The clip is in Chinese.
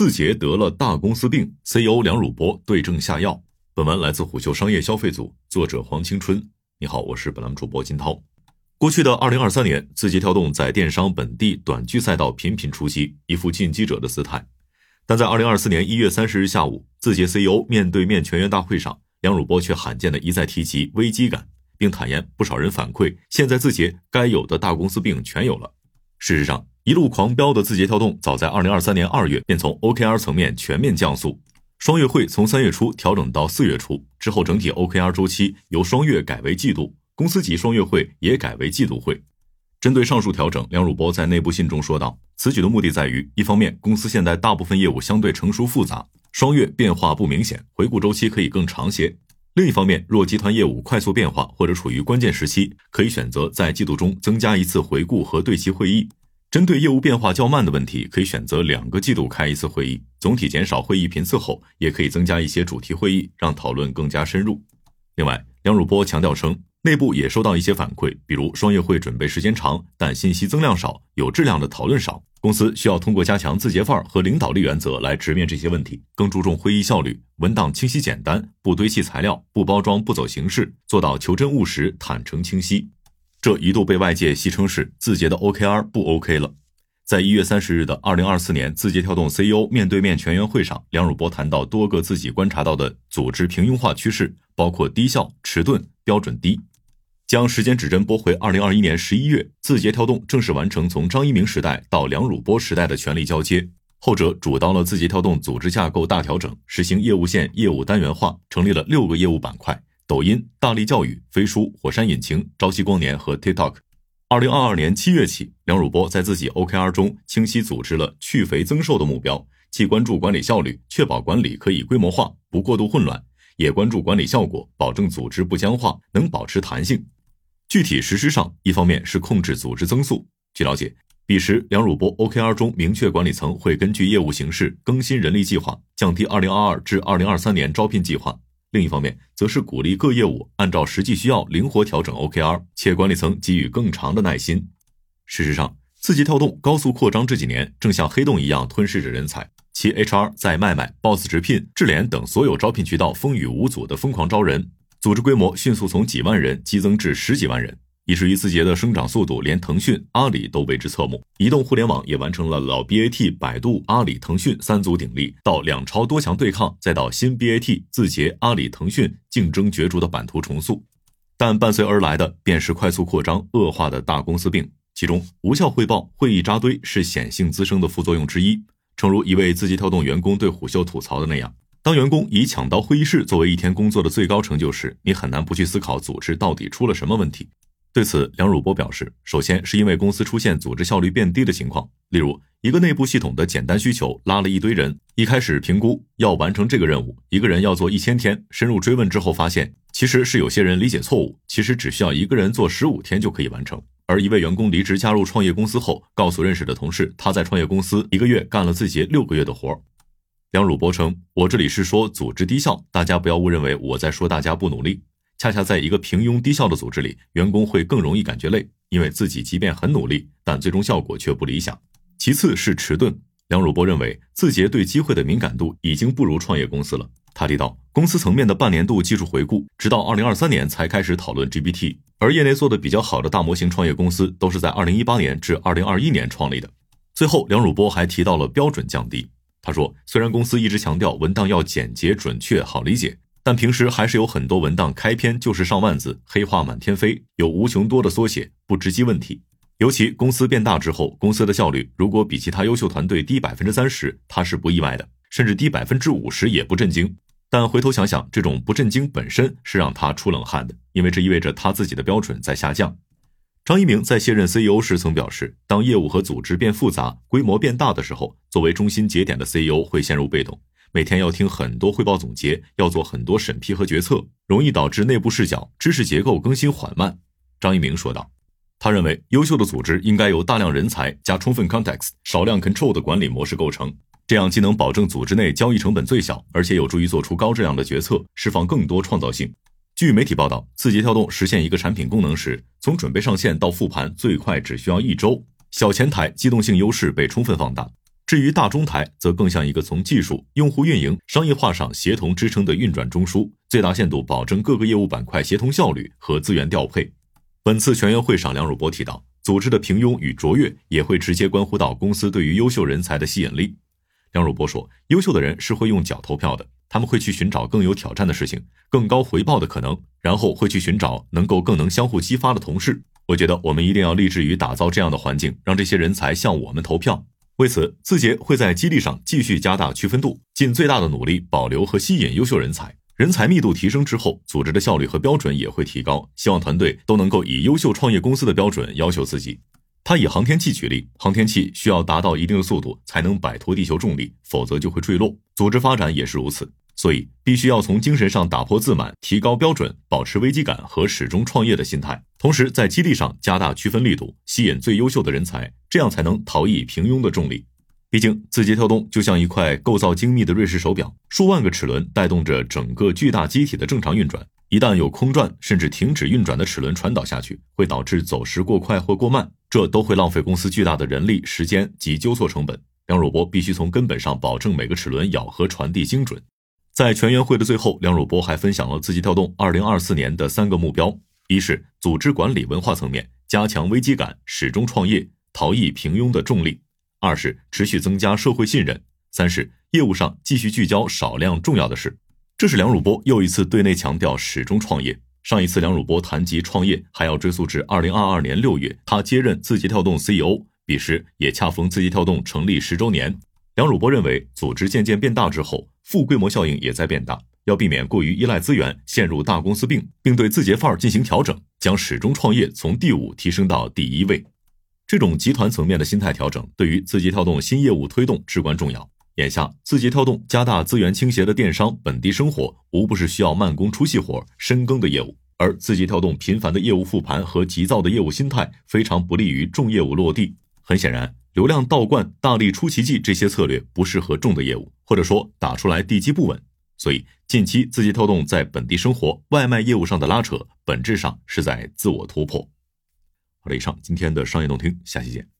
字节得了大公司病，CEO 梁汝波对症下药。本文来自虎嗅商业消费组，作者黄青春。你好，我是本栏主播金涛。过去的二零二三年，字节跳动在电商本地短剧赛道频频出击，一副进击者的姿态。但在二零二四年一月三十日下午，字节 CEO 面对面全员大会上，梁汝波却罕见的一再提及危机感，并坦言不少人反馈，现在字节该有的大公司病全有了。事实上，一路狂飙的字节跳动，早在二零二三年二月便从 OKR 层面全面降速。双月会从三月初调整到四月初之后，整体 OKR 周期由双月改为季度，公司级双月会也改为季度会。针对上述调整，梁汝波在内部信中说道：“此举的目的在于，一方面，公司现在大部分业务相对成熟复杂，双月变化不明显，回顾周期可以更长些；另一方面，若集团业务快速变化或者处于关键时期，可以选择在季度中增加一次回顾和对齐会议。”针对业务变化较慢的问题，可以选择两个季度开一次会议，总体减少会议频次后，也可以增加一些主题会议，让讨论更加深入。另外，梁汝波强调称，内部也收到一些反馈，比如双月会准备时间长，但信息增量少，有质量的讨论少。公司需要通过加强字节范儿和领导力原则来直面这些问题，更注重会议效率，文档清晰简单，不堆砌材料，不包装，不走形式，做到求真务实、坦诚清晰。这一度被外界戏称是字节的 OKR 不 OK 了。在一月三十日的二零二四年字节跳动 CEO 面对面全员会上，梁汝波谈到多个自己观察到的组织平庸化趋势，包括低效、迟钝、标准低。将时间指针拨回二零二一年十一月，字节跳动正式完成从张一鸣时代到梁汝波时代的权力交接，后者主导了字节跳动组织架构大调整，实行业务线业务单元化，成立了六个业务板块。抖音、大力教育、飞书、火山引擎、朝夕光年和 TikTok。二零二二年七月起，梁汝波在自己 OKR 中清晰组织了去肥增瘦的目标，既关注管理效率，确保管理可以规模化，不过度混乱，也关注管理效果，保证组织不僵化，能保持弹性。具体实施上，一方面是控制组织增速。据了解，彼时梁汝波 OKR 中明确管理层会根据业务形势更新人力计划，降低二零二二至二零二三年招聘计划。另一方面，则是鼓励各业务按照实际需要灵活调整 OKR，且管理层给予更长的耐心。事实上，字节跳动高速扩张这几年，正像黑洞一样吞噬着人才，其 HR 在卖卖、Boss 直聘、智联等所有招聘渠道风雨无阻的疯狂招人，组织规模迅速从几万人激增至十几万人。以至于字节的生长速度，连腾讯、阿里都为之侧目。移动互联网也完成了老 BAT、百度、阿里、腾讯三足鼎立，到两超多强对抗，再到新 BAT、字节、阿里、腾讯竞争角逐的版图重塑。但伴随而来的便是快速扩张恶化的大公司病，其中无效汇报、会议扎堆是显性滋生的副作用之一。诚如一位字节跳动员工对虎嗅吐槽的那样：“当员工以抢到会议室作为一天工作的最高成就时，你很难不去思考组织到底出了什么问题。”对此，梁汝波表示，首先是因为公司出现组织效率变低的情况，例如一个内部系统的简单需求拉了一堆人，一开始评估要完成这个任务，一个人要做一千天，深入追问之后发现，其实是有些人理解错误，其实只需要一个人做十五天就可以完成。而一位员工离职加入创业公司后，告诉认识的同事，他在创业公司一个月干了自己六个月的活。梁汝波称，我这里是说组织低效，大家不要误认为我在说大家不努力。恰恰在一个平庸低效的组织里，员工会更容易感觉累，因为自己即便很努力，但最终效果却不理想。其次是迟钝。梁汝波认为，字节对机会的敏感度已经不如创业公司了。他提到，公司层面的半年度技术回顾，直到二零二三年才开始讨论 GPT，而业内做的比较好的大模型创业公司，都是在二零一八年至二零二一年创立的。最后，梁汝波还提到了标准降低。他说，虽然公司一直强调文档要简洁、准确、好理解。但平时还是有很多文档开篇就是上万字，黑话满天飞，有无穷多的缩写，不直击问题。尤其公司变大之后，公司的效率如果比其他优秀团队低百分之三十，他是不意外的，甚至低百分之五十也不震惊。但回头想想，这种不震惊本身是让他出冷汗的，因为这意味着他自己的标准在下降。张一鸣在卸任 CEO 时曾表示，当业务和组织变复杂、规模变大的时候，作为中心节点的 CEO 会陷入被动。每天要听很多汇报总结，要做很多审批和决策，容易导致内部视角、知识结构更新缓慢。张一鸣说道。他认为，优秀的组织应该由大量人才加充分 context、少量 control 的管理模式构成，这样既能保证组织内交易成本最小，而且有助于做出高质量的决策，释放更多创造性。据媒体报道，字节跳动实现一个产品功能时，从准备上线到复盘最快只需要一周，小前台机动性优势被充分放大。至于大中台，则更像一个从技术、用户运营、商业化上协同支撑的运转中枢，最大限度保证各个业务板块协同效率和资源调配。本次全员会上，梁汝波提到，组织的平庸与卓越也会直接关乎到公司对于优秀人才的吸引力。梁汝波说，优秀的人是会用脚投票的，他们会去寻找更有挑战的事情、更高回报的可能，然后会去寻找能够更能相互激发的同事。我觉得我们一定要立志于打造这样的环境，让这些人才向我们投票。为此，字节会在激励上继续加大区分度，尽最大的努力保留和吸引优秀人才。人才密度提升之后，组织的效率和标准也会提高。希望团队都能够以优秀创业公司的标准要求自己。他以航天器举例，航天器需要达到一定的速度才能摆脱地球重力，否则就会坠落。组织发展也是如此。所以，必须要从精神上打破自满，提高标准，保持危机感和始终创业的心态。同时，在激励上加大区分力度，吸引最优秀的人才，这样才能逃逸平庸的重力。毕竟，字节跳动就像一块构造精密的瑞士手表，数万个齿轮带动着整个巨大机体的正常运转。一旦有空转甚至停止运转的齿轮传导下去，会导致走时过快或过慢，这都会浪费公司巨大的人力、时间及纠错成本。梁汝波必须从根本上保证每个齿轮咬合传递精准。在全员会的最后，梁汝波还分享了字节跳动二零二四年的三个目标：一是组织管理文化层面加强危机感，始终创业，逃逸平庸的重力；二是持续增加社会信任；三是业务上继续聚焦少量重要的事。这是梁汝波又一次对内强调始终创业。上一次梁汝波谈及创业，还要追溯至二零二二年六月，他接任字节跳动 CEO，彼时也恰逢字节跳动成立十周年。梁汝波认为，组织渐渐变大之后，负规模效应也在变大，要避免过于依赖资源，陷入大公司病，并对字节范儿进行调整，将始终创业从第五提升到第一位。这种集团层面的心态调整，对于字节跳动新业务推动至关重要。眼下，字节跳动加大资源倾斜的电商本地生活，无不是需要慢工出细活、深耕的业务，而字节跳动频繁的业务复盘和急躁的业务心态，非常不利于重业务落地。很显然。流量倒灌、大力出奇迹这些策略不适合重的业务，或者说打出来地基不稳。所以近期字节跳动在本地生活、外卖业务上的拉扯，本质上是在自我突破。好了，以上今天的商业动听，下期见。